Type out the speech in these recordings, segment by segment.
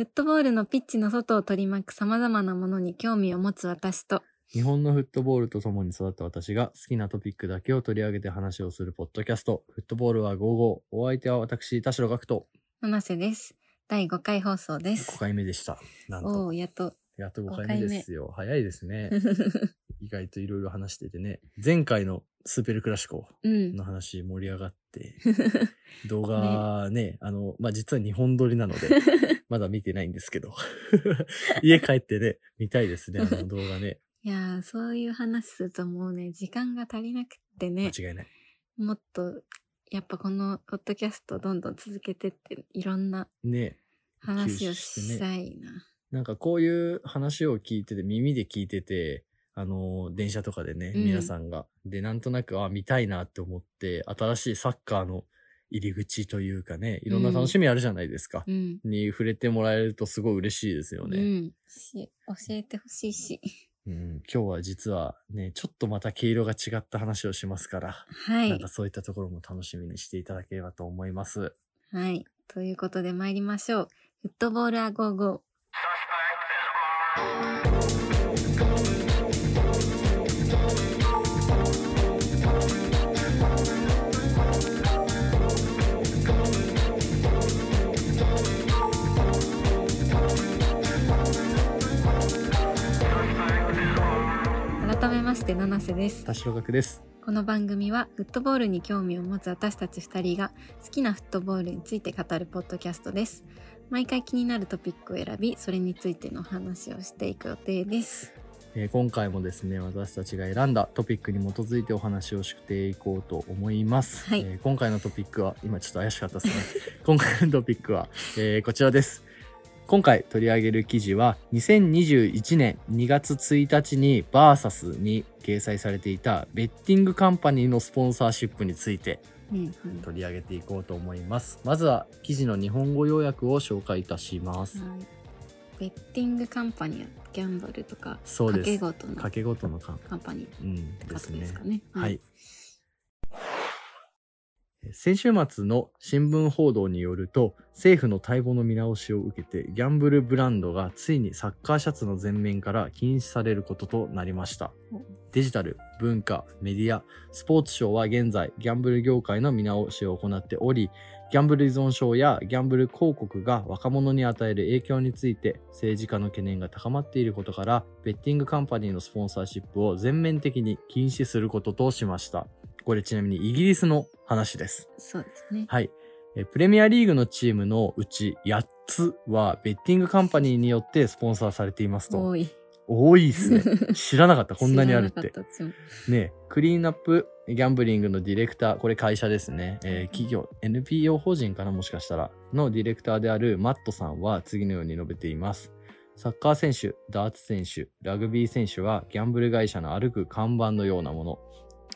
フットボールのピッチの外を取り巻く様々なものに興味を持つ私と、日本のフットボールと共に育った私が好きなトピックだけを取り上げて話をするポッドキャスト、フットボールは55。お相手は私、田代学人。七瀬です。第5回放送で5す。回目でした。なんおと。おやっと。やっと5五回目ですよ。早いですね。意外といろいろ話しててね。前回のスーペルクラシコうん。の話盛り上がって、動画ね、あの、まあ、実は2本撮りなので、まだ見てないんですけど。家帰ってね、見たいですね、あの動画ね。いやー、そういう話するともうね、時間が足りなくってね、間違いない。もっと、やっぱこのポッドキャストどんどん続けてって、いろんなね。話をしたいな。なんかこういう話を聞いてて、耳で聞いてて、あの、電車とかでね、うん皆さんが。で、なんとなく、あ、見たいなって思って、新しいサッカーの入り口というかね、いろんな楽しみあるじゃないですか。うん。に触れてもらえるとすごい嬉しいですよね。うん。し教えてほしいし。うん今日は実はね、ちょっとまた毛色が違った話をしますから、はいなんか。そういったところも楽しみにしていただければと思います。はい。ということで参りましょう。フットボールアゴーゴー。改めまして七瀬です。田代学です。この番組はフットボールに興味を持つ私たち2人が好きなフットボールについて語るポッドキャストです。毎回気になるトピックを選び、それについての話をしていく予定です。えー今回もですね、私たちが選んだトピックに基づいてお話をしていこうと思います。はいえー今回のトピックは、今ちょっと怪しかったですね。今回のトピックは、えーこちらです。今回取り上げる記事は、2021年2月1日にバーサスに掲載されていたベッティングカンパニーのスポンサーシップについて取り上げていこうと思います。まずは記事の日本語要約を紹介いたします。はいベッティングカンパニーはギャンブルとかそうです賭け事の掛け事のカンパニーうんですねですかね。はい。先週末の新聞報道によると政府の待望の見直しを受けてギャンブルブランドがついにサッカーシャツの前面から禁止されることとなりました。デジタル文化メディアスポーツ省は現在ギャンブル業界の見直しを行っておりギャンブル依存症やギャンブル広告が若者に与える影響について政治家の懸念が高まっていることからベッティングカンパニーのスポンサーシップを全面的に禁止することとしました。これちなみにイギリスの話ですそうですね。はい。えープレミアリーグのチームのうち8つはベッティングカンパニーによってスポンサーされていますと。多い。多いですね。知らなかった。こんなにあるってねクリーンアップギャンブリングのディレクター、これ会社ですね。えー企業、NPO 法人かなもしかしたら。のディレクターであるマットさんは次のように述べています。サッカー選手、ダーツ選手、ラグビー選手はギャンブル会社の歩く看板のようなもの。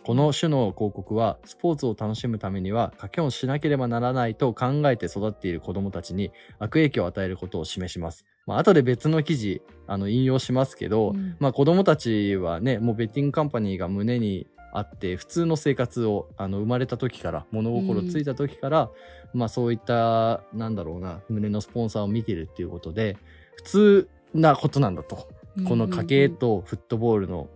この種の広告はスポーツを楽しむためには賭けをしなければならないと考えて育っている子供たちに悪影響を与えることを示します。まあ、後で別の記事、あの、引用しますけど、うんまあ子供たちはね、もうベッティングカンパニーが胸にあって、普通の生活を、あの、生まれた時から、物心ついた時から、まあそういった、なんだろうな、胸のスポンサーを見てるっていうことで、普通なことなんだと。この家計とフットボールの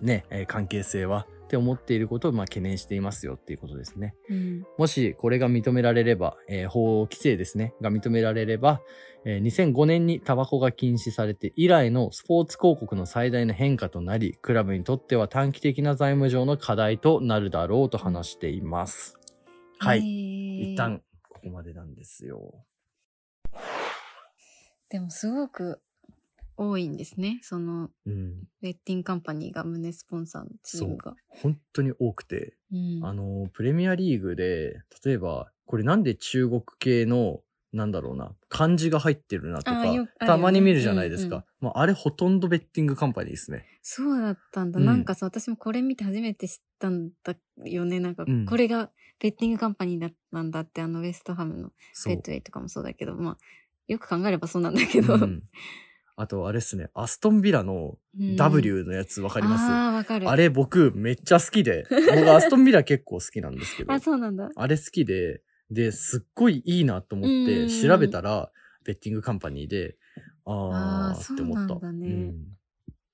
ね、えー関係性は、って思っていることを、まあ懸念していますよっていうことですね。うんもしこれが認められれば、えー法規制ですね、が認められれば、えー2005年にタバコが禁止されて以来のスポーツ広告の最大の変化となり、クラブにとっては短期的な財務上の課題となるだろうと話しています。はい。い一旦、ここまでなんですよ。でもすごく多いんですね。その、うん。ベッティングカンパニーが胸スポンサーのチームが。本当に多くて、うんあの、プレミアリーグで、例えば、これなんで中国系の、なんだろうな、漢字が入ってるなとかたまに見るじゃないですか。うんうんまあ、あれほとんどベッティングカンパニーですね。そうだったんだ。うんなんかさ、私もこれ見て初めて知ったんだよね。なんかうん、これがベッティングカンパニーだったんだって、あの、ウェストハムのベッ。ドウェイとかもそうだけど、まあ、よく考えればそうなんだけど。うんあと、あれっすね、アストンビラのうん W のやつわかります、ああ、わかる。あれ僕めっちゃ好きで、僕アストンビラ結構好きなんですけど、あ、そうなんだ。あれ好きで、で、すっごいいいなと思ってうん調べたら、ベッティングカンパニーで、ああーーって思った。そうなんだね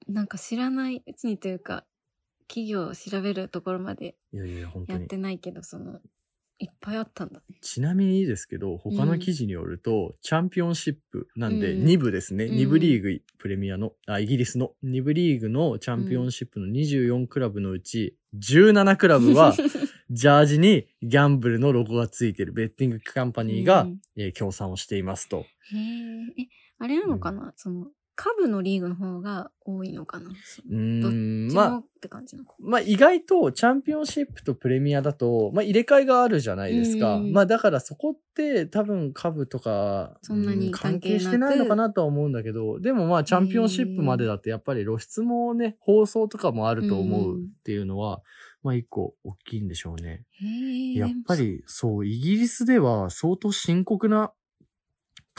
なんか知らないうちにというか、企業を調べるところまでうんいやいや、本当にやって。ないけど、その、いっぱいあったんだね。ちなみにですけど、他の記事によると、チャンピオンシップなんで、うん。2部ですね。うん。2部リーグ、プレミアの、あ、イギリスの。2部リーグのチャンピオンシップの24クラブのうち、17クラブは、ジャージにギャンブルのロゴがついてるベッティングカンパニーが、うん。えー協賛をしていますと。へえ、え、あれなのかな、その、下部のリーグの方が多いのかな？そうーどっん、ちまあも、って感じなのか。まあ意外とチャンピオンシップとプレミアだと、まあ入れ替えがあるじゃないですか。うんまあだからそこって多分株とか、そんなにう関関係してないのかなとは思うんだけど、でもまあチャンピオンシップまでだとやっぱり露出もね、放送とかもあると思うっていうのは、まあ一個大きいんでしょうね。やっぱりそう、イギリスでは相当深刻な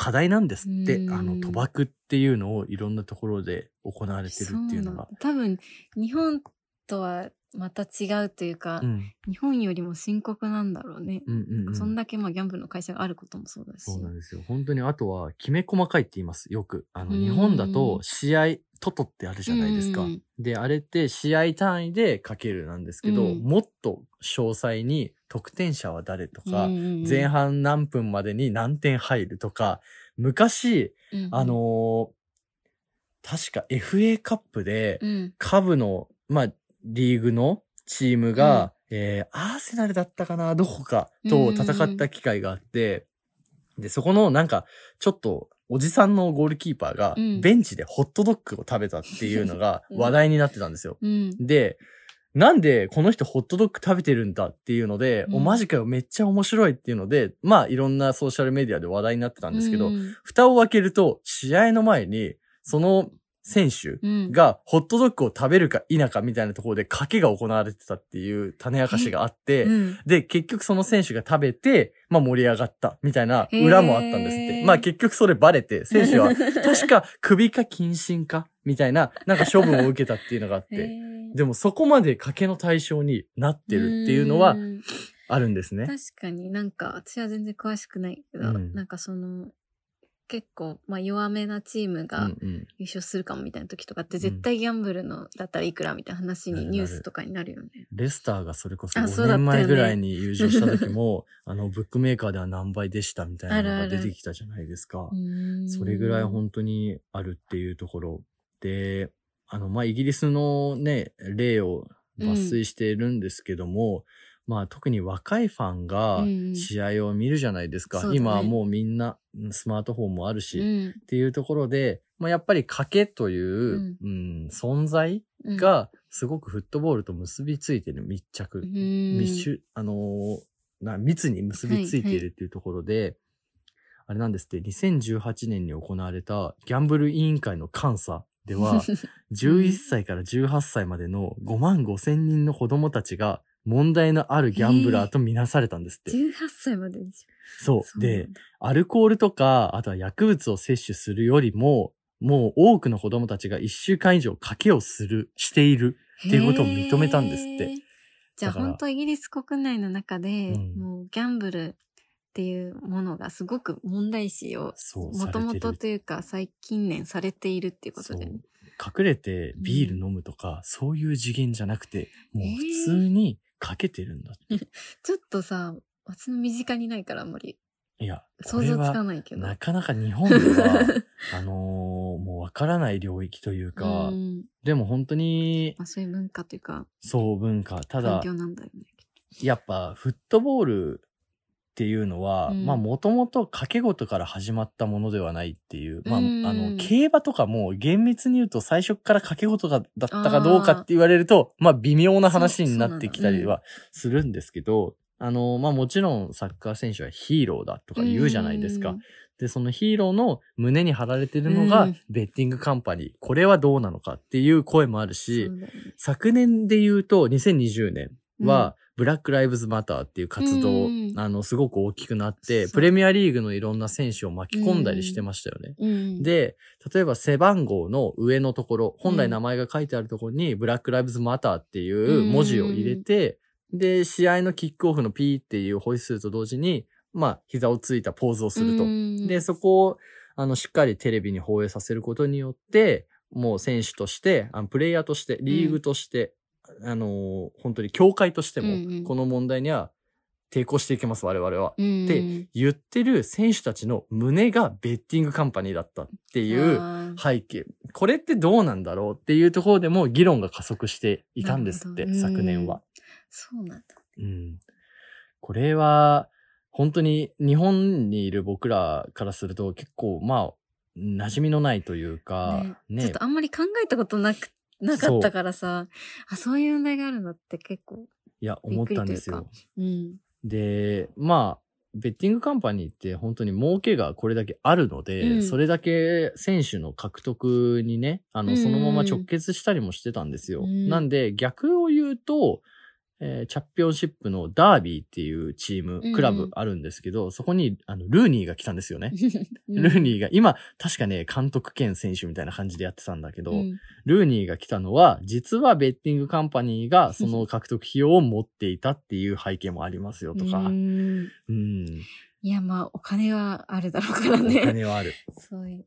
課題なんですって、うんあの賭博っていうのをいろんなところで行われてるっていうのが。多分、日本とはまた違うというか、うん、日本よりも深刻なんだろうね。うんうんうん。そんだけまあギャンブルの会社があることもそうだし。そうなんですよ。本当に、あとは、きめ細かいって言います。よく。あの、うん日本だと、試合、トトってあるじゃないですか。うんで、あれって試合単位でかけるなんですけど、うんもっと詳細に、得点者は誰とか、前半何分までに何点入るとか、昔、あのー確か FA カップで、うん。下部の、まあ、リーグのチームが、えー、アーセナルだったかなどこかと戦った機会があって、で、そこのなんか、ちょっと、おじさんのゴールキーパーがうん、ベンチでホットドッグを食べたっていうのが うん。話題になってたんですよ。うん。で、なんでこの人ホットドッグ食べてるんだっていうので、うん。お、マジかよ、めっちゃ面白いっていうので、まあ、いろんなソーシャルメディアで話題になってたんですけど、うん。蓋を開けると、試合の前に、その選手うん、がホットドッグを食べるか否かみたいなところで賭けが行われてたっていう種明かしがあって、うん。で、結局その選手が食べて、まあ盛り上がったみたいな裏もあったんですって。まあ結局それバレて、選手は 確か首か謹慎かみたいな、なんか処分を受けたっていうのがあっへて、ー。でもそこまで賭けの対象になってるっていうのはん。あるんですね。確かに。なんか、私は全然詳しくないけど、うん。なんかその、結構、まあ弱めなチームうがんうん。優勝するかもみたいな時とかって、絶対ギャンブルのだったらいくらみたいな話にニュースとかになるよね。レスターがそれこそあそう5だったよね年前ぐらいに優勝した時も、あの、ブックメーカーでは何倍でしたみたいなのがあるある出てきたじゃないですか。うーんそれぐらい本当にあるっていうところで、あの、まあ、イギリスのね、例を抜粋しているんですけども、まあ、特に若いファンがうん試合を見るじゃないですか。そうだね。今はもうみんなうんスマートフォンもあるし、うん。っていうところで、まあ、やっぱり賭けという、うん。存在うん。がすごくフットボールと結びついてる密着、密集、あのーな、密に結びついているっていうところで、あれなんですって、2018年に行われたギャンブル委員会の監査では、11歳から18歳までの5万5千人の子供たちが問題のあるギャンブラーとみなされたんですって。18歳まででしょ。そう。で、アルコールとか、あとは薬物を摂取するよりも、もう多くの子供たちが1週間以上賭けをする、している。っていうことを認めたんですって。じゃあ本当イギリス国内の中で、うんもうギャンブルっていうものがすごく問題視をそう、もともとというか最近年されているっていうことで、ね。隠れてビール飲むとか、そういう次元じゃなくて、もう普通にかけてるんだ。ちょっとさ、私の身近にないからあんまりいや、こ想像つかないけど。なかなか日本では、あのーもうわからない領域というか、うんでも本当に、まあ、そういう文化というか、そう文化。た環だ、境なんだよね。やっぱフットボールっていうのは、うん。まあもともと掛け事から始まったものではないっていう、まあ、うん。あの、競馬とかも厳密に言うと最初から掛け事がだったかどうかって言われると、まあ微妙な話になってきたりはするんですけど、あの、まあもちろんサッカー選手はヒーローだとか言うじゃないですか。うん。で、そのヒーローの胸に貼られてるのがうん。ベッティングカンパニー。これはどうなのかっていう声もあるし、ね。昨年で言うと2020年は、ブラック・ライブズ・マターっていう活動、うんあの、すごく大きくなって、プレミアリーグのいろんな選手を巻き込んだりしてましたよね。うん、で、例えば背番号の上のところ、本来名前が書いてあるところに、ブラック・ライブズ・マターっていう文字を入れて、で、試合のキックオフの P っていうホイッスルと同時に、まあ、膝をついたポーズをすると。うん。で、そこを、あの、しっかりテレビに放映させることによって、もう選手として、あのプレイヤーとして、リーグとして、あのー本当に協会としてもこの問題には抵抗していけます、我々は。うんで言ってる選手たちの胸がベッティングカンパニーだったっていう背景。これってどうなんだろうっていうところでも議論が加速していたんですって、昨年は。そうなんだ。うん。これは、本当に日本にいる僕らからすると結構、まあ、馴染みのないというか、ね。ちょっとあんまり考えたことなく、なかったからさ、あ、そういう問題があるんだって結構、いや、思ったんですよ。うん。で、まあ、ベッティングカンパニーって本当に儲けがこれだけあるので、うんそれだけ選手の獲得にね、あの、そのまま直結したりもしてたんですよ。うんなんで、逆を言うと、えーチャンピオンシップのダービーっていうチーム、うんクラブあるんですけど、そこに、あの、ルーニーが来たんですよね。うんルーニーが、今、確かね、監督兼選手みたいな感じでやってたんだけど、うんルーニーが来たのは、実はベッティングカンパニーがその獲得費用を持っていたっていう背景もありますよとか。うんうん。いや、まあ、お金はあるだろうからおね。金はある。そういう。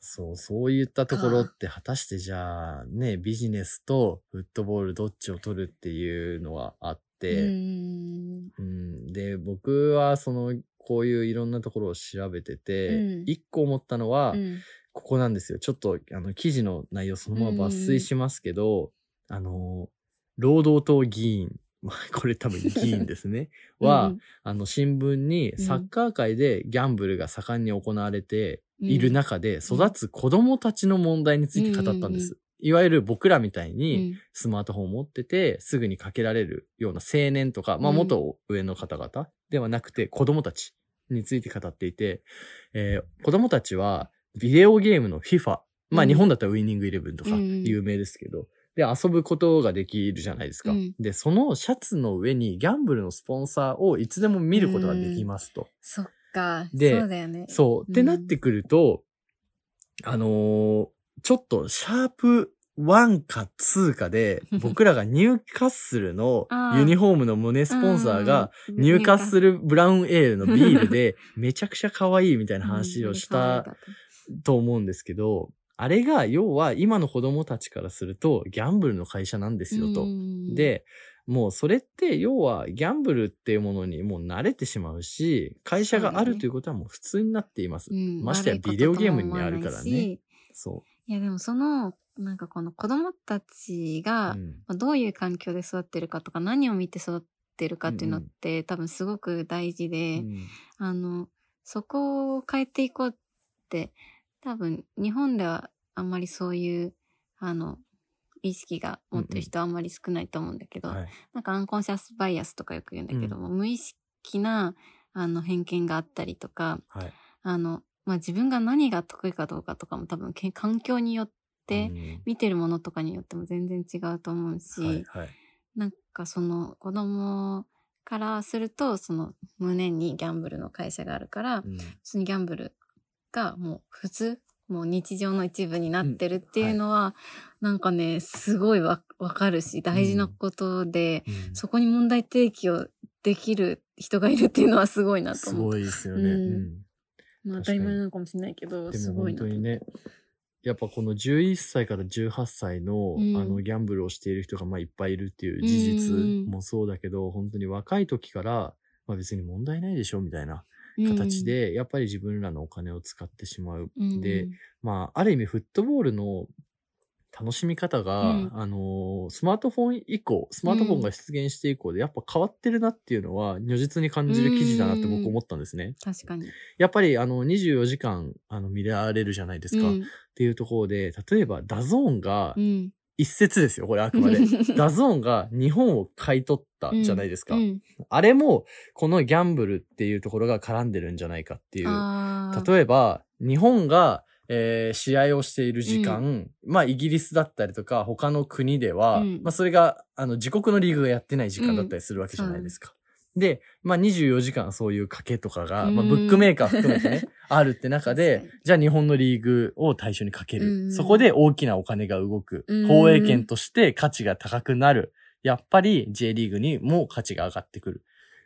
そう、そういったところって果たしてじゃあ、ね、ビジネスとフットボールどっちを取るっていうのはあっうて、ん。うん、で、僕はその、こういういろんなところを調べててう、ん一、個思ったのは、うんここなんですよ。ちょっと、あの、記事の内容そのまま抜粋しますけど、あの、労働党議員、まあ、これ多分議員ですね。は、あの、新聞にうん。サッカー界でギャンブルが盛んに行われてうん。いる中で育つ子供たちの問題について語ったんです。いわゆる僕らみたいにスマートフォンを持っててすぐにかけられるような青年とか、まあうん。元上の方々ではなくて子供たちについて語っていて、えー子供たちはビデオゲームの FIFA、まあうん。日本だったらウィニングイレブンとかうん。有名ですけど、で遊ぶことができるじゃないですか。うんで、そのシャツの上にギャンブルのスポンサーをいつでも見ることができますと。そっか。でそうだよね。そう。ってなってくると、あのーちょっとシャープ1か2かで、僕らがニュ ーカッスルのユニフォームの胸スポンサーが、うん、ニューカッスルルブラウンエールのビールで、めちゃくちゃ可愛いみたいな話をしたと思うんですけど、あれが要は今の子供たちからするとギャンブルの会社なんですよと。で、もうそれって要はギャンブルっていうものにもう慣れてしまうし、会社があるということはもう普通になっています。ましてやビデオゲームにあるからね。そいやでもその、なんかこの子供たちう。が、どういう環境で育ってるかとか何を見て育ってるかっていうのって、多分すごく大事で、うんあの、そこを変えていこうって、多分日本ではあんまりそういう、あの、意識が持ってる人はあんまり少ないと思うんだけど、はい。なんかアンコンシャスバイアスとかよく言うんだけども、無意識なあの偏見があったりとか、はい。あの、まあ、自分が何が得意かどうかとかも多分け環境によって、うん。見てるものとかによっても全然違うと思うし、はいはい。なんかその子供からすると、その胸にギャンブルの会社があるから、うん。普通にギャンブルがもう普通、もう日常の一部になってるっていうのは、なんかね、すごいわわかるし、大事なことで、うん。そこに問題提起をできる人がいるっていうのはすごいなとす思う。ごいですよね。うん。うん。まあ当たり前なのかもしれないけど、ですもごいなと。本当にね、やっぱこの11歳から18歳の、うん。あのギャンブルをしている人がまあいっぱいいるっていう事実もそうだけど、本当に若い時から、まあ別に問題ないでしょみたいな形、で、やっぱり自分らのお金を使ってしまう。うんで、まあある意味フットボールの楽しみ方が、うんあのースマートフォン以降、スマートフォンが出現して以降でやっぱ変わってるなっていうのは如実に感じる記事だなって僕思ったんですね。確かに。やっぱりあの24時間あの見られるじゃないですか。っうんていうところで、例えば DAZN がうん。一説ですよ、これあくまで。DAZN が日本を買い取ったじゃないですか。うんあれもこのギャンブルっていうところが絡んでるんじゃないかっていう。例えば、日本が、えー試合をしている時間、まあイギリスだったりとか他の国では、うんまあそれがあの自国のリーグがやってない時間だったりするわけじゃないですか。で、まあ24時間そういう賭けとかが、まあうんブックメーカー含めてね、あるって中確でじゃあ日本のリーグを対象にかける。うんそこで大きなお金が動く。うん放映権として価値が高くなる。やっぱり J リーグにも価値が上がってくる。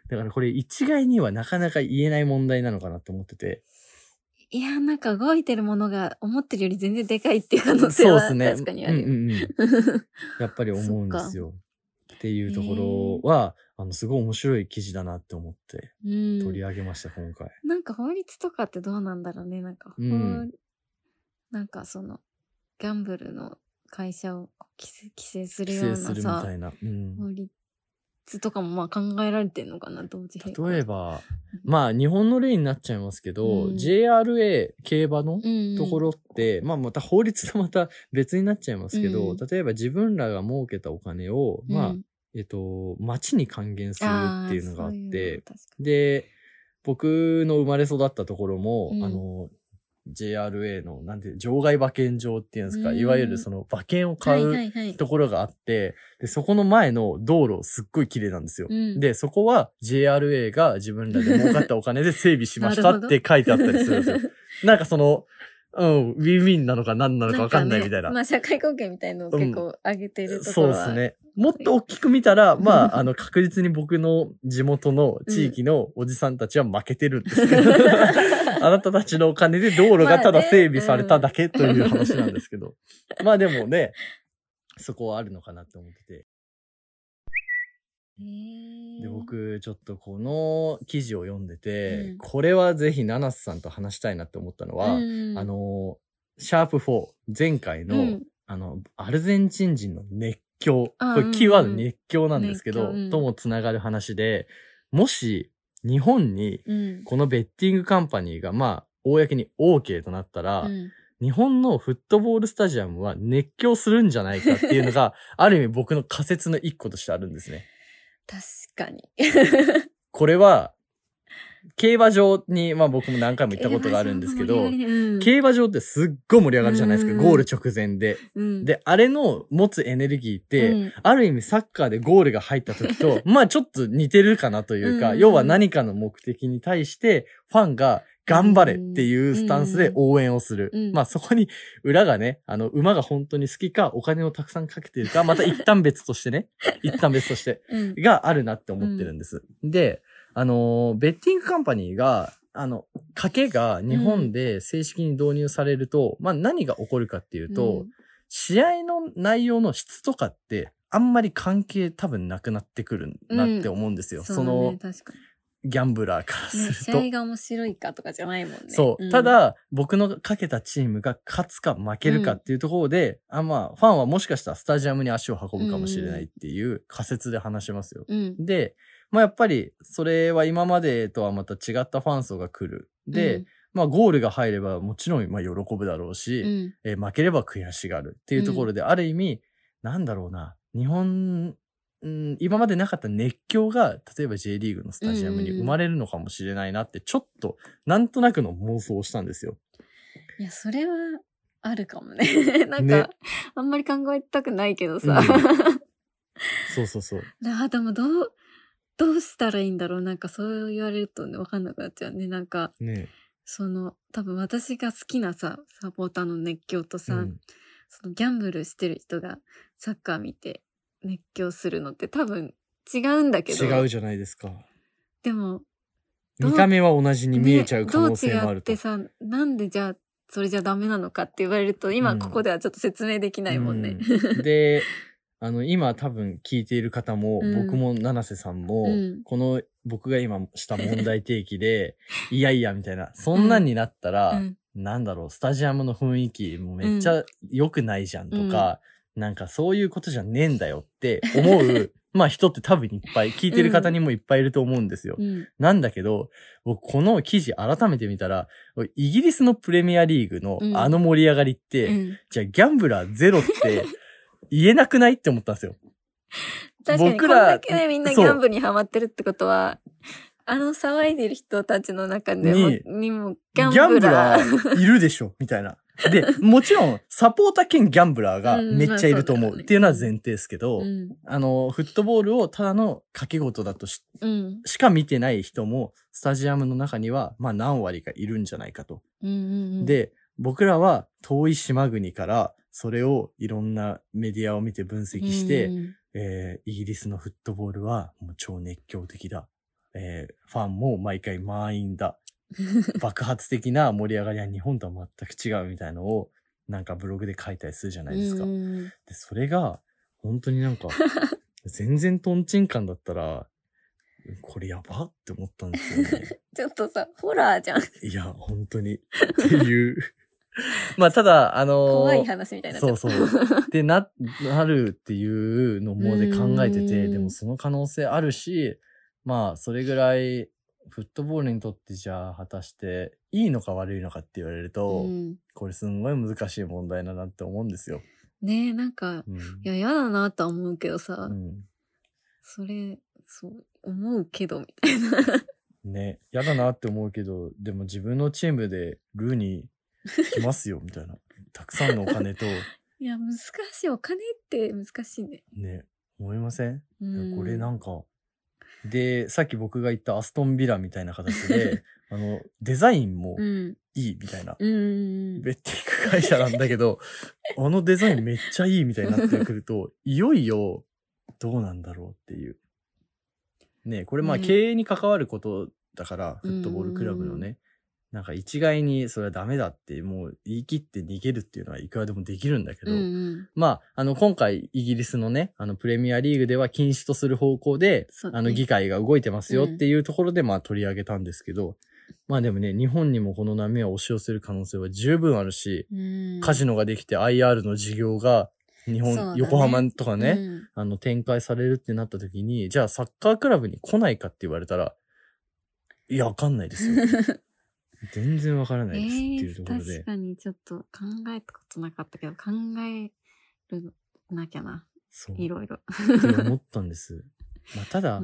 だからこれ一概にはなかなか言えない問題なのかなと思ってて。いや、なんか動いてるものが思ってるより全然でかいっていう可能性はそうですね。確かにあるよ。うんうんうん。やっぱり思うんですよ。っていうところは、あの、すごい面白い記事だなって思ってうん取り上げました、今回。なんか法律とかってどうなんだろうね。なんか法、うんなんかその、ギャンブルの会社を規制する規ような制するみたさ、いな。うん。法律とかもまあ考えられてんのかな、同時例え、ば、まあ、日本の例になっちゃいますけど、うん JRA 競馬のうんところって、まあ、また法律とまた別になっちゃいますけど、うん例えば自分らが儲けたお金を、まあうん、えっと、町に還元するっていうのがあっーそういうで、僕の生まれ育ったところも、うんあの、JRA の、なんて、場外馬券場っていうんですか、うんいわゆるその馬券を買うはいはい。ところがあって、で、そこの前の道路すっごい綺麗なんですよ。うんで、そこは JRA が自分らで儲かったお金で整備しましたって 書いてあったりするんですよ。なんかその、うん、ウィンウィンなのか何なのかわかんないみたいな。んかねまあ社会貢献みたいのを結構上げてるとこそうろは、ですね。もっと大きく見たら、まあ、あの、確実に僕の地元の地域のおじさんたちは負けてるんです。けど、あなたたちのお金で道路がただ整備されただけという話なんですけど。まあでもね、そこはあるのかなって思ってて。で、僕、ちょっとこの記事を読んでて、うん。これはぜひ七瀬さんと話したいなって思ったのは、うん。あの、シャープ4、前回の、うん。あの、アルゼンチン人の熱狂。あこれキーワード熱狂なんですけど、ともつながる話で、もし日本にうん。このベッティングカンパニーがまあ、公に OK となったら、うん日本のフットボールスタジアムは熱狂するんじゃないかっていうのが、ある意味僕の仮説の一個としてあるんですね。確かに。これは、競馬場に、まあ僕も何回も行ったことがあるんですけど、うん。競馬場ってすっごい盛り上がるじゃないですか、うん。ゴール直前で。うん。で、あれの持つエネルギーって、うん。ある意味サッカーでゴールが入った時と、まあちょっと似てるかなというか、うん。要は何かの目的に対して、ファンが頑張れっていうスタンスで応援をする。うん。まあそこに裏がね、あの、馬が本当に好きか、お金をたくさんかけてるか、また一旦別としてね、一旦別として、うん。があるなって思ってるんです。で、あのー、ベッティングカンパニーが、あの、賭けが日本で正式に導入されると、まあ何が起こるかっていうと、試合の内容の質とかって、あんまり関係多分なくなってくるなって思うんですよ。うんその、確かギャンブラーからすると。試合が面白いかとかじゃないもんね。そう。んた、だ、僕のかけたチームが勝つか負けるかっていうところで、あまあ、ファンはもしかしたらスタジアムに足を運ぶかもしれないっていう仮説で話しますよ。うん。で、まあやっぱり、それは今までとはまた違ったファン層が来る。で、まあゴールが入ればもちろんまあ喜ぶだろうし、うん、うんえー負ければ悔しがるっていうところで、ある意味、なんだろうな、日本、うん、今までなかった熱狂が、例えば J リーグのスタジアムに生まれるのかもしれないなって、ちょっと、なんとなくの妄想をしたんですよ。いや、それはあるかもね。なんか、ねあんまり考えたくないけどさ。そうそうそう。あでもどう、どうしたらいいんだろう？なんかそう言われるとね、わかんなくなっちゃうね。なんか、ねその、多分私が好きなさ、サポーターの熱狂とさ、うんそのギャンブルしてる人がサッカー見て熱狂するのって多分違うんだけど。違うじゃないですか。でも、見た目は同じに見えちゃう可能性もあると。ねどう違ってさ、なんでじゃあ、それじゃダメなのかって言われると、今うんここではちょっと説明できないもんね。うんで、あの、今多分聞いている方も、うん。僕も七瀬さんも、うん。この僕が今した問題提起で、いやいやみたいな、そんなんになったら、うん。なんだろう、スタジアムの雰囲気もめっちゃ良くないじゃんとか、なんかそういうことじゃねえんだよって思う、まあ人って多分いっぱい、聞いてる方にもいっぱいいると思うんですよ。うん。なんだけど、僕この記事改めて見たら、イギリスのプレミアリーグのうん。あの盛り上がりって、うん。じゃあギャンブラーゼロって言えなくないって思ったんですよ。確かに、僕らこんだけね、みんなギャンブルにハマってるってことは、あの騒いでる人たちの中でも、ににもギギャンブララー。ーいるでしょみたいな。で、もちろん、サポーター兼ギャンブラーがうんめっちゃいると思うっていうのは前提ですけど、うん。あの、フットボールをただの掛け事だとしうん。しか見てない人も、スタジアムの中には、まあ何割かいるんじゃないかと。うんうんうん。、で、僕らは遠い島国から、それをいろんなメディアを見て分析して、うんえーイギリスのフットボールはもう超熱狂的だ。えーファンも毎回満員だ。爆発的な盛り上がりは日本とは全く違うみたいのを、なんかブログで書いたりするじゃないですか。うんで、それが、本当になんか、全然トンチンカンだったら、これやばって思ったんですよね。ちょっとさ、ホラーじゃん。いや、本当に。っていう。まあ、ただ、あのー怖い話みたいになそううそう。で、な、なるっていうのもで考えてて、うんでもその可能性あるし、まあ、それぐらい、フットボールにとってじゃあ、果たして、いいのか悪いのかって言われると、うんこれすんごい難しい問題だなって思うんですよ。ねえ、なんか、うん。いや、嫌だなとは思うけどさ、うんそれ、そう、思うけど、みたいな。ね、嫌だなって思うけど、でも自分のチームでルーに来ますよ、みたいな。たくさんのお金と、いや、難しい。お金って難しいね。ね、思いません？うん。これなんか、で、さっき僕が言ったアストンビラみたいな形で、あの、デザインもうん。いいみたいな。うん。ベッティング会社なんだけど、あのデザインめっちゃいいみたいになってくると、いよいよどうなんだろうっていう。ねこれまあね経営に関わることだから、フうんットボールクラブのね。なんか一概にそれはダメだってもう言い切って逃げるっていうのはいくらでもできるんだけど、うんうん。まあ、あの、今回、イギリスのね、あの、プレミアリーグでは禁止とする方向で、ねあの、議会が動いてますよっていうところで、まあ、取り上げたんですけど、まあでもね、日本にもこの波は押し寄せる可能性は十分あるし、うんカジノができて IR の事業が、日本、ね横浜とかね、うんあの、展開されるってなった時に、じゃあ、サッカークラブに来ないかって言われたら、いや、わかんないですよ。全然わからないですっていうところでえー確。かにちょっと考えたことなかったけど、考えるなきゃな。そう。いろいろ。って思ったんです。まあ、ただ。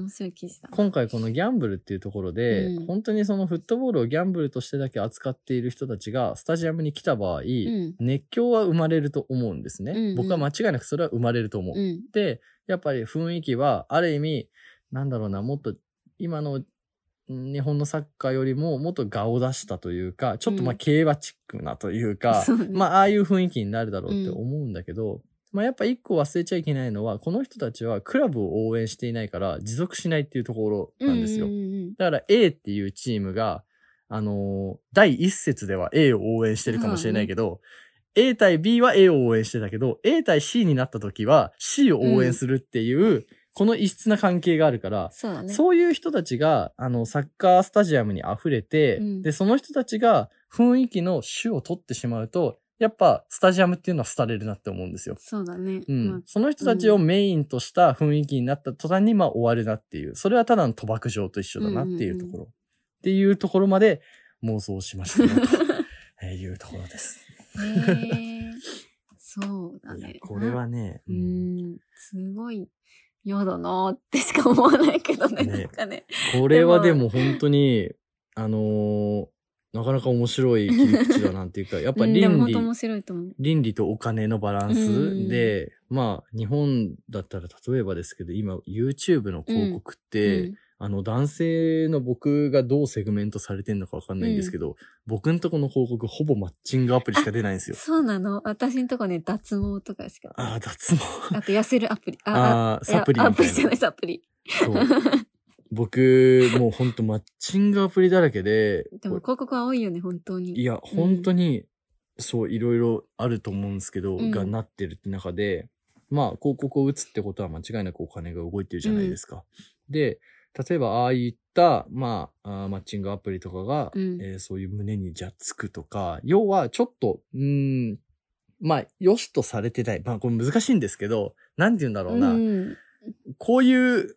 今回このギャンブルっていうところで、うん本当にそのフットボールをギャンブルとしてだけ扱っている人たちがスタジアムに来た場合、ん熱狂は生まれると思うんですね。うんうん僕は間違いなくそれは生まれると思う。うん。で、やっぱり雰囲気はある意味、なんだろうな、もっと今のん日本のサッカーよりももっと顔を出したというか、ちょっとまあうん。競馬チックなというか、そうね。まあああいう雰囲気になるだろうって思うんだけど、まあやっぱ一個忘れちゃいけないのは、この人たちはクラブを応援していないから持続しないっていうところなんですよ。うんうんだから A っていうチームが、あのー第一節では A を応援してるかもしれないけど、A 対 B は A を応援してたけど、A 対 C になった時は C を応援するっていう、この異質な関係があるから、そうだね。そういう人たちが、あの、サッカースタジアムに溢れて、うんで、その人たちが雰囲気の主を取ってしまうと、やっぱスタジアムっていうのは廃れるなって思うんですよ。そうだね。うん。まあその人たちをメインとした雰囲気になった途端に、まあ終わるなっていう。それはただの賭博場と一緒だなっていうところ。っていうところまで妄想しましたよと いうところです。へえ そうだね。これはね、ううんん、すごい嫌だなってしか思わないけどね、ね。なんかね。これはでも本当に、あのーなかなか面白い切り口だなっていうか、やっぱうん倫理、う。倫理とお金のバランうん。スで、まあ、日本だったら例えばですけど、今 YouTube の広告って、うんあの男性の僕がどうセグメントされてんのかわかんないんですけど、僕んとこの広告ほぼマッチングアプリしか出ないんですよ。そうなの？私んとこね、脱毛とかしか。ああ、脱毛？あと痩せるアプリ。ああ、サプリアプリじゃない、。サプリ。そう。僕、もうほんとマッチングアプリだらけで、でも広告は多いよね、本当に。いや、本当に、そう、いろいろあると思うんですけど、うんがなってるって中で、まあ、広告を打つってことは間違いなくお金が動いてるじゃないですか。で、例えば、ああいった、まあ、あーマッチングアプリとかが、うんえーそういう胸にじゃあつくとか、要は、ちょっと、うーん、まあ、良しとされてない。まあ、これ難しいんですけど、なんて言うんだろうな。うんこういう、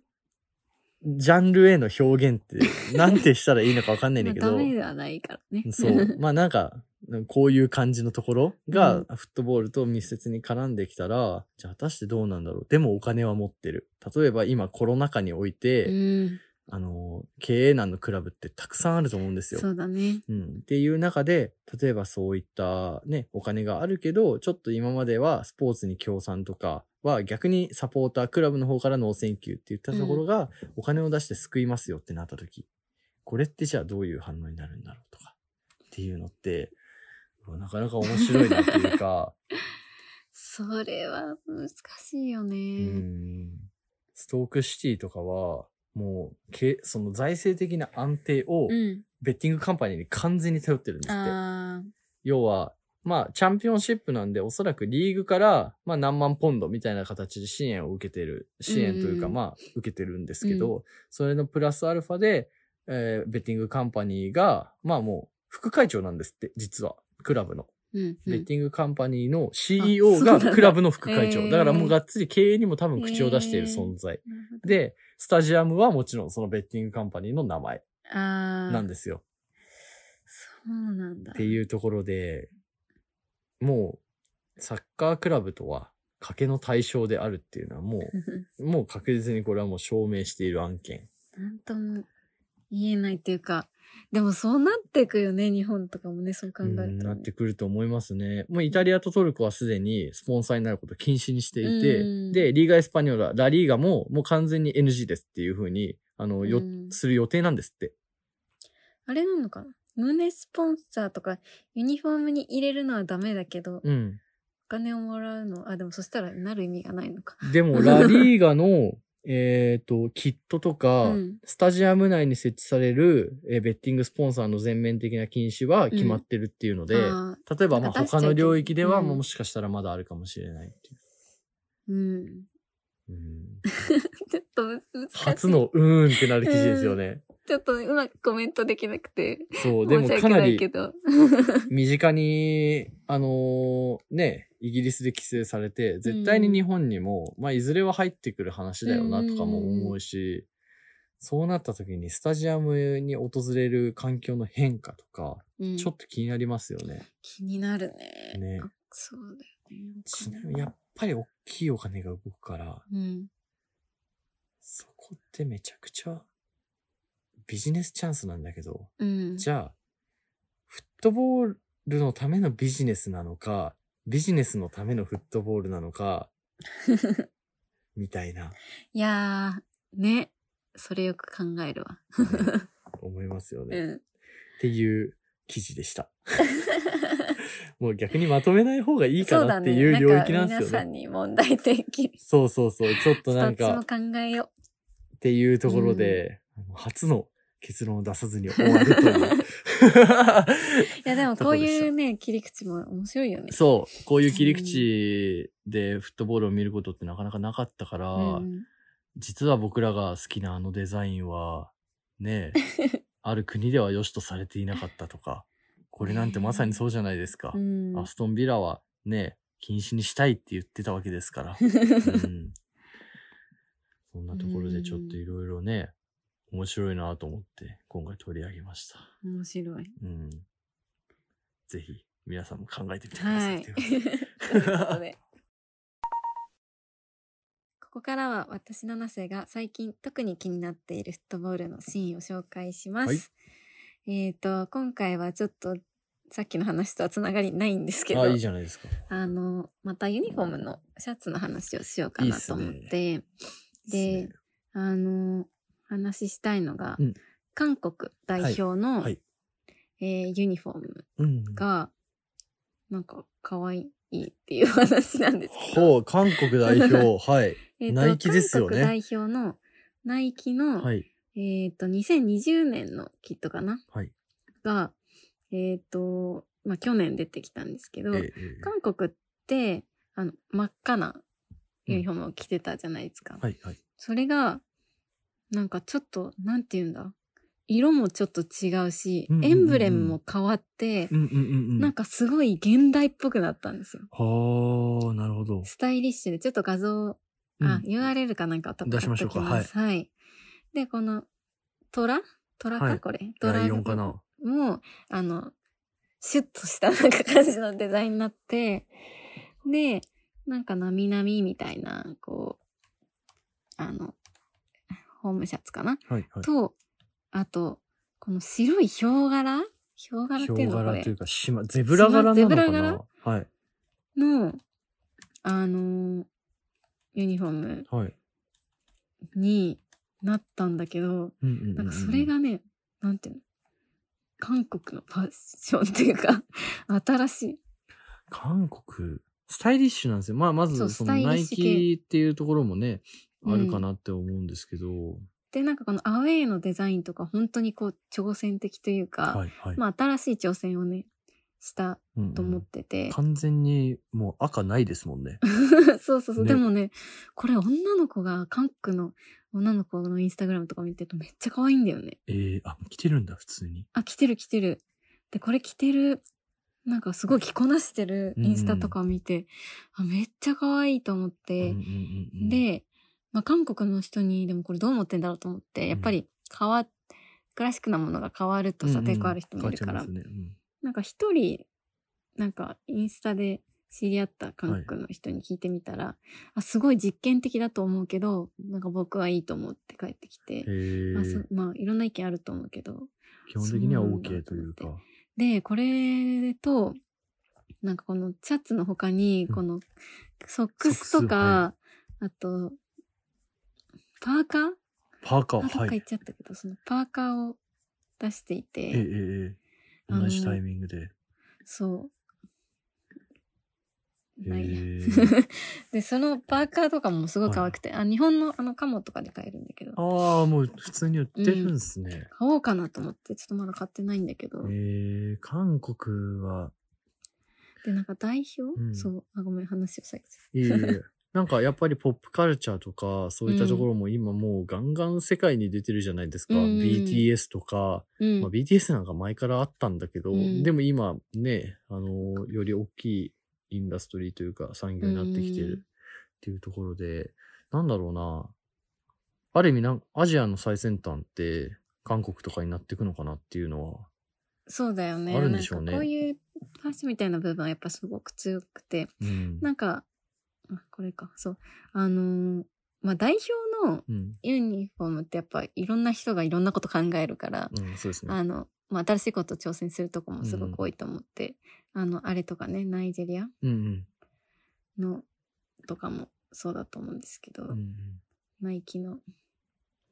ジャンルへの表現って、なんてしたらいいのかわかんないんだけど。まあダメではないからね。そう。まあなんか、こういう感じのところが、フットボールと密接に絡んできたら、じゃあ果たしてどうなんだろう？でもお金は持ってる。例えば今コロナ禍において、うん。あの、経営難のクラブってたくさんあると思うんですよ。そうだね。うん。っていう中で、例えばそういったね、お金があるけど、ちょっと今まではスポーツに協賛とかは逆にサポーター、クラブの方から no thank you って言ったところが、お金を出して救いますよってなった時、これってじゃあどういう反応になるんだろうとか、っていうのって、なかなか面白いなっていうか、それは難しいようね。ん。ストークシティとかは、もう、けその財政的な安定をうん。ベッティングカンパニーに完全に頼ってるんですって。あ要は、まあ、チャンピオンシップなんで、おそらくリーグから、まあ、何万ポンドみたいな形で支援を受けてる、支援というか、うんまあ、受けてるんですけど、それのプラスアルファで、えーベッティングカンパニーが、まあもう、副会長なんですって、実は、クラブの。ーうんうん。ベッティングカンパニーのあ CEO がクラブの副会長。へーだからもうがっつり経営にも多分口を出している存在。なるほど、で、スタジアムはもちろんそのベッティングカンパニーの名前ああ。なんですよ。そうなんだ。っていうところで、もう、サッカークラブとは、賭けの対象であるっていうのはもう、もう確実にこれはもう証明している案件。なんとも言えないっていうか、でもそうなっていくよね、日本とかもね、そう考えると。なってくると思いますね。もうイタリアとトルコはすでにスポンサーになることを禁止にしていて、うんで、リーガ・エスパニョラ、ラリーガももう完全に NG ですっていうふうに、あの、よ、うんする予定なんですって。あれなのかな胸スポンサーとかユニフォームに入れるのはダメだけど、おうん。金をもらうの、あ、でもそしたらなる意味がないのか。でも、ラリーガの、えっと、キットとか、うんスタジアム内に設置される、えーベッティングスポンサーの全面的な禁止は決まってるっていうので、あ例えば、まあ、他の領域では、うんもしかしたらまだあるかもしれないっていーうん。う。うん、ちょっとむ難しい。初。のうーんってなる記事ですよね。ちょっとうまくコメントできなくて。そう、でもかなり。身近に、あのーね、イギリスで規制されて、絶対に日本にも、まあ、いずれは入ってくる話だよなとかも思うし、そうなった時にスタジアムに訪れる環境の変化とか、うんちょっと気になりますよね。気になるね。ねあそうだよね。ちなみにやっぱり大きいお金が動くから、うん。そこってめちゃくちゃビジネスチャンスなんだけど、うん。じゃあ、フットボールのためのビジネスなのか、ビジネスのためのフットボールなのか、みたいな、いやー、ね。それよく考えるわ。思いますよね。っうん。ていう記事でした。もう逆にまとめない方がいいかなっていう領域なんですよね。皆さんに問題提起。そうそうそう。ちょっとなんか、ちも考えよっていうところで、あの初の結論を出さずに終わるという。う。いや、でもこういうね、切り口も面白いよね。そう。こういう切り口でフットボールを見ることってなかなかなかったから、うん。実は僕らが好きなあのデザインは、ねえ、ある国では良しとされていなかったとか、これなんてまさにそうじゃないですか。うん。アストンビラはね、禁止にしたいって言ってたわけですから。うん、そんなところでちょっといろいろね、面白いなと思って今回取り上げました。面白い。うん。ぜひ皆さんも考えてみてくださ。はいい。とということで いうこからは私七瀬が最近特に気になっているフットボールのシーンを紹介します。えっ、と、今回はちょっとさっきの話とはつながりないんですけど、あ、いいじゃないですか。あの、またユニフォームのシャツの話をしようかなと思って、いいっですねあの、話したいのが、うん韓国代表の、はい。えーユニフォームうん。が、なんか可愛いっていう話なんですけど、ほう、韓国代表、はい。えナイキですよね韓国代表のナイキの、はい。えっ、と、2020年のキットかな？はい。が、えっ、と、まあ、去年出てきたんですけど、ええ韓国って、あの、真っ赤なユニフォームを着てたじゃないですか。はい、はい。それが、なんかちょっと、なんて言うんだ？色もちょっと違うし、うんうんうんうん。エンブレムも変わって、うんうんうんうん。なんかすごい現代っぽくなったんですよ。はあ、なるほど。スタイリッシュで、ちょっと画像、うん。あ、URL かなんかと出しましょうか。貼っときます。はい。で、この、虎虎か、はい。これ？虎かな？もう、あの、シュッとしたなんか感じのデザインになって、で、なんかなみなみみたいな、こう、あの、ホームシャツかな？はい、はい。と、あと、この白いヒョウ柄？ヒョウ柄っていうの？これヒョウ柄というか、しま、ゼブラ柄なのかゼブラな柄？はい。の、あのーユニフォームはい。になったんだけど。なんかそれがね、なんていうの？韓国のファッションっていうか、新しい。韓国、スタイリッシュなんですよ。まあ、まず、そのナイキっていうところもね、うんあるかなって思うんですけど、で、なんかこのアウェイのデザインとか本当にこう挑戦的というか、はいはい。まあ新しい挑戦をね、したうんうんと思ってて。完全にもう赤ないですもんね。そうそうそう。ねでもね、これ女の子が、韓国の女の子のインスタグラムとか見てるとめっちゃ可愛いんだよね。えー、あ、着てるんだ、普通に。あ、着てる着てる。で、これ着てる、なんかすごい着こなしてるインスタとかを見て、あ、めっちゃ可愛いと思って、うんうんうんうん、で、まあ、韓国の人にでもこれどう思ってんだろうと思って、やっぱり変わ、クラシックなものが変わるとさ、うんうん。抵抗ある人もいるから、変わっちゃいますね。なんか一人、なんかインスタで知り合った韓国の人に聞いてみたら、あすごい実験的だと思うけど、なんか僕はいいと思って帰ってきて、まあそまあいろんな意見あると思うけど、基本的には OK というか。で、これと、なんかこのシャツの他に、うん。このソックスとソックスはか、あと、パーカー？パーカー、あ、どっかはい。行っちゃったけど、そのパーカーを出していて、ええええ同じタイミングで。そう。ないや。へ ーで、そのパーカーとかもすごい可愛くて、あ、日本のあのカモとかで買えるんだけど、ああ、もう普通に売ってるんですね。買おうかなと思って、ちょっとまだ買ってないんだけど、えー、韓国は、で、なんか代表、うん。そう、あ、ごめん、話をされていえいえなんかやっぱりポップカルチャーとか、そういったところも今もうガンガン世界に出てるじゃないですか。うん BTS とか、うん。まあ、BTS なんか前からあったんだけど、うんでも今ね、あの、より大きいインダストリーというか産業になってきてるっていうところで、なんだろうな。ある意味なん、アジアの最先端って韓国とかになっていくのかなっていうのは、そうだよね。あるんでしょうねこういうファッションみたいな部分はやっぱすごく強くて、うん。なんか、あこれか、そう。あのーまあ、代表のうん。ユニフォームってやっぱいろんな人がいろんなこと考えるから、うん、そうですね。あの、まあ、新しいこと挑戦するとこもすごく多いと思って、あの、あれとかね、ナイジェリアうんうん。のとかもそうだと思うんですけど、うんうんナイキの。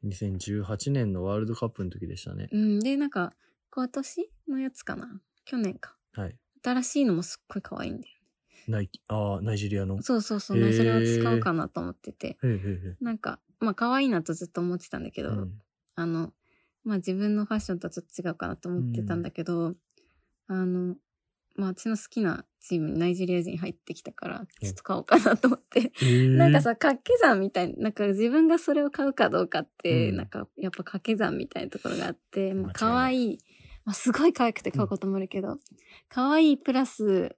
2018年のワールドカップの時でしたね。うん、で、なんか、今年のやつかな？去年か。はい。新しいのもすっごい可愛いんだよ。ナイキ、ああ、ナイジェリアの。そうそうそう、ね、それを使おうかなと思ってて。なんか、まあ可愛いなとずっと思ってたんだけど、えうんあの、まあ自分のファッションとはちょっと違うかなと思ってたんだけど、あの、まあ私の好きなチームにナイジェリア人入ってきたから、ちょっと買おうかなと思って。なんかさ、掛け算みたいな、なんか自分がそれを買うかどうかって、うんなんかやっぱ掛け算みたいなところがあって、まあ可愛い。まあすごい可愛くて買うこともあるけど、可愛いプラス、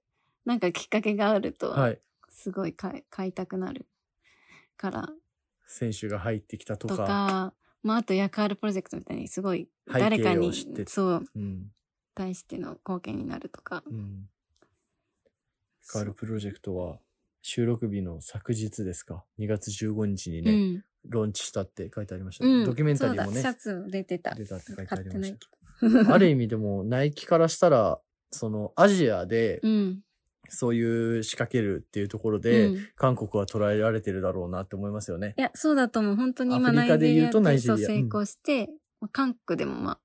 なんかきっかけがあると、はい。すごい買いたくなるから、選手が入ってきたとか。とか、まああとヤカールプロジェクトみたいにすごい誰かにそう、うん。対しての貢献になるとか。うん。カールプロジェクトは収録日の昨日ですか？2月15日にうね、ん。ローンチしたって書いてありました、うん。ドキュメンタリーもねシャツ出てた。出たって書いてありましけた。ある意味でも、ナイキからしたら、そのアジアでど。うん。そういう仕掛けるっていうところで、うん韓国は捉えられてるだろうなって思いますよね。いや、そうだと思う。本当に今ナイジェリアでそうナイジェリア成功して、まあ韓国でもまあ、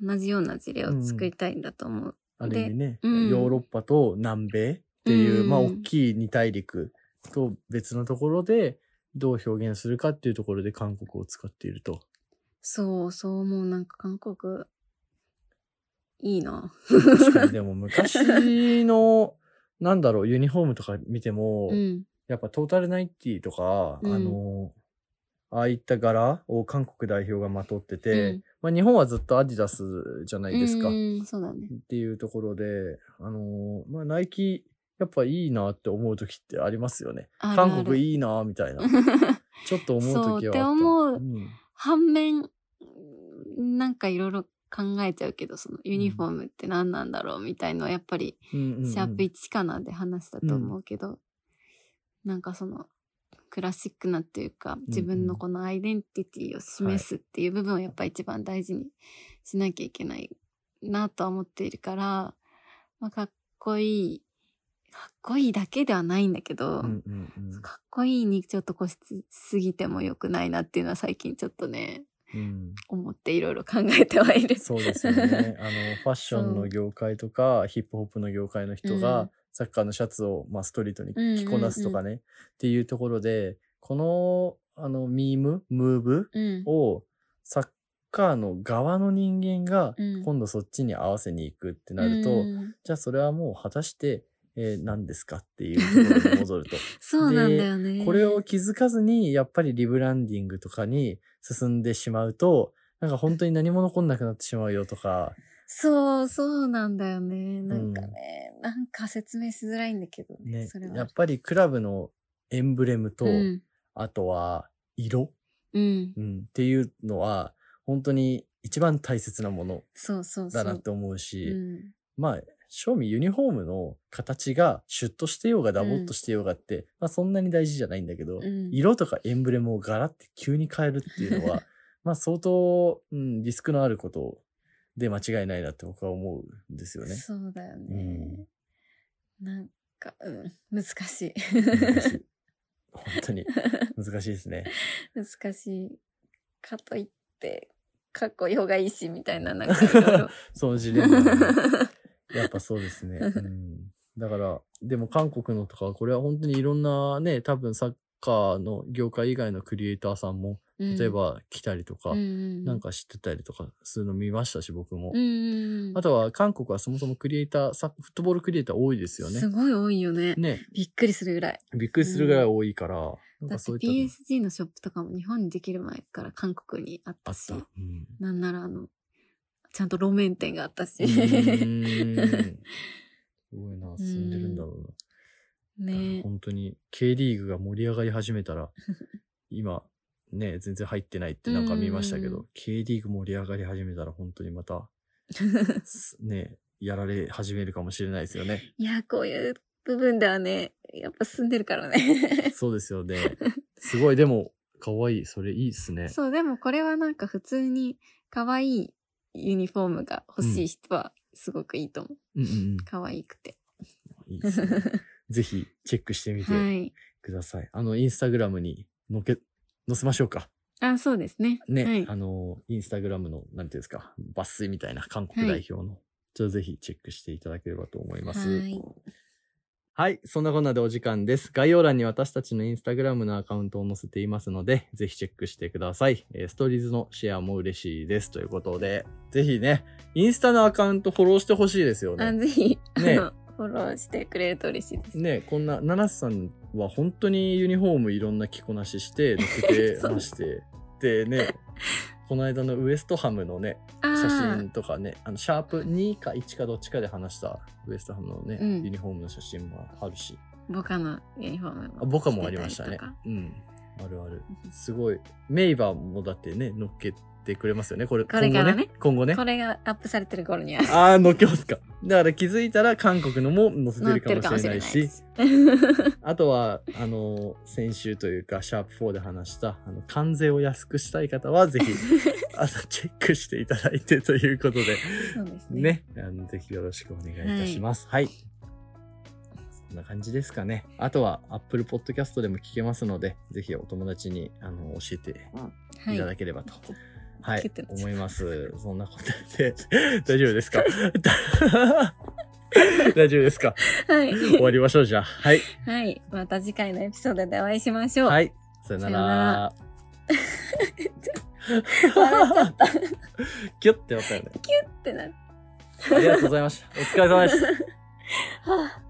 同じような事例を作りたいんだと思う。ある意味ね、うんヨーロッパと南米っていう、うんまあ大きい二大陸と別のところでどう表現するかっていうところで韓国を使っていると。そう、そう思う。なんか韓国、いいな。確かにでも昔の、なんだろう、ユニフォームとか見ても、うん。やっぱトータルナインティとか、うんあの、ああいった柄を韓国代表がまとってて、うんまあ日本はずっとアディダスじゃないですか。そうだね。ていうところで、あの、まあナイキ、やっぱいいなって思う時ってありますよね。あるある韓国いいなみたいな。ちょっと思う時はあった。そうって思ううん反面、なんかいろいろ考えちゃうけど、そのユニフォームって何なんだろうみたいのはやっぱり、うんうんうん。シャープ1かなで話したと思うけど、なんかその、クラシックなっていうか、自分のこのアイデンティティを示すっていう部分をやっぱ一番大事にしなきゃいけないなとは思っているから、まあ、かっこいい、かっこいいだけではないんだけど、うんうんうん。かっこいいにちょっと固執しすぎても良くないなっていうのは最近ちょっとね、うん思っていろいろ考えてはいる。そうですよね。あの、ファッションの業界とか、ヒップホップの業界の人うがん、サッカーのシャツを、まあ、ストリートにうんうんうん着こなすとかね、っていうところで、この、あの、ミーム、ムーブうん。を、サッカーの側の人間がうん今度そっちに合わせに行くってなると、うんじゃあそれはもう果たして、えー何ですかっていうところに戻ると。そうなんだよね。これを気づかずに、やっぱりリブランディングとかに進んでしまうと、なんか本当に何も残んなくなってしまうよとか、そう、そうなんだよね。なんかね、なんか説明しづらいんだけどね。ねそれ、は。やっぱりクラブのエンブレムと、うん。あとは色、うん。うん、っていうのは、本当に一番大切なものそうそうそう。だなって思うし、うん。まあ、正味ユニフォームの形がシュッとしてようがダボっとしてようがって、まあそんなに大事じゃないんだけど、うん色とかエンブレムをガラって急に変えるっていうのは、まあ相当、うん、リスクのあることで間違いないなって僕は思うんですよね。そうだよね。なんか、うん、難しい。難しい本当に 難しいですね。難しい。かといって、かっこいい方がいいし、みたいな、なんか。そのジレンマがね やっぱそうですね。うん、だから、でも韓国のとか、これは本当にいろんなね、多分サッカーの業界以外のクリエイターさんも、例えば来たりとか、うん、なんか知ってたりとかするの見ましたし、僕も。うん、あとは韓国はそもそもクリエイター、サフットボールクリエイター多いですよねす。ごい多いよね。ね。びっくりするぐらい。びっくりするぐらい多いから、なんかだってそういったの PSG のショップとかも日本にできる前から韓国にあっあっ。たしたうんなんならあの、ちゃんと路面店があったし。すごいな、進んでるんだろうな。ね本当に K リーグが盛り上がり始めたら、今、ね、全然入ってないってなんか見ましたけうんど、K リーグ盛り上がり始めたら本当にまた、す ね、やられ始めるかもしれないですよね。いや、こういう部分ではね、やっぱ住んでるからね。そうですよね。すごい、でも、可愛い。それいいっすね。そう、でもこれはなんか普通に可愛いユニフォームが欲しい人はすごくいいと思う。うんうん可愛くて。うん。いいですね。ぜひ、チェックしてみてはい。ください。あの、インスタグラムに載け、載せましょうか。あ、そうですね。ね、はい。あの、インスタグラムの、なんていうんですか、抜粋みたいな韓国代表の、ちょっとぜひチェックしていただければと思います。はい。はい。そんなこんなでお時間です。概要欄に私たちのインスタグラムのアカウントを載せていますので、ぜひチェックしてください。えーストーリーズのシェアも嬉しいです。ということで、ぜひね、インスタのアカウントフォローしてほしいですよあ、ね。ぜひ、あねの、フォローしてくれると嬉しいです。ね、こんな、ナナスさんは本当にユニフォームいろんな着こなしして、載せてまして、でね、この間のウエストハムのね、あ写ー真とかね、あの、シャープ2か1かどっちかで話したウエストハムのね、うんユニフォームの写真もあるし、ボカのユニフォームあボカもありましたね。うん。あるある。すごい。メイバーもだってね、乗っけてくれますよね。これ、これからね今後ね。これがアップされてる頃にはああ、乗っけますか。だから気づいたら韓国のも載せてるかもしれれないいです。あとは、あの、先週というか、シャープ4で話した、あの、関税を安くしたい方は、ぜひ、あの、チェックしていただいてということで、そうですね。ね、あのぜひよろしくお願いいたします。はい。そんな感じですかね。あとは、Apple Podcast でも聞けますので、ぜひお友達に、あの、教えてはいただければと。はい思います。そんなことで、大丈夫ですか？大丈夫ですか？はい。終わりましょう、じゃあ。はい。はい。また次回のエピソードでお会いしましょう。。はいい。さよなら。笑っちゃった。キュッてやったよね。ってなって。ありがとうございました。お疲れ様でした。はあ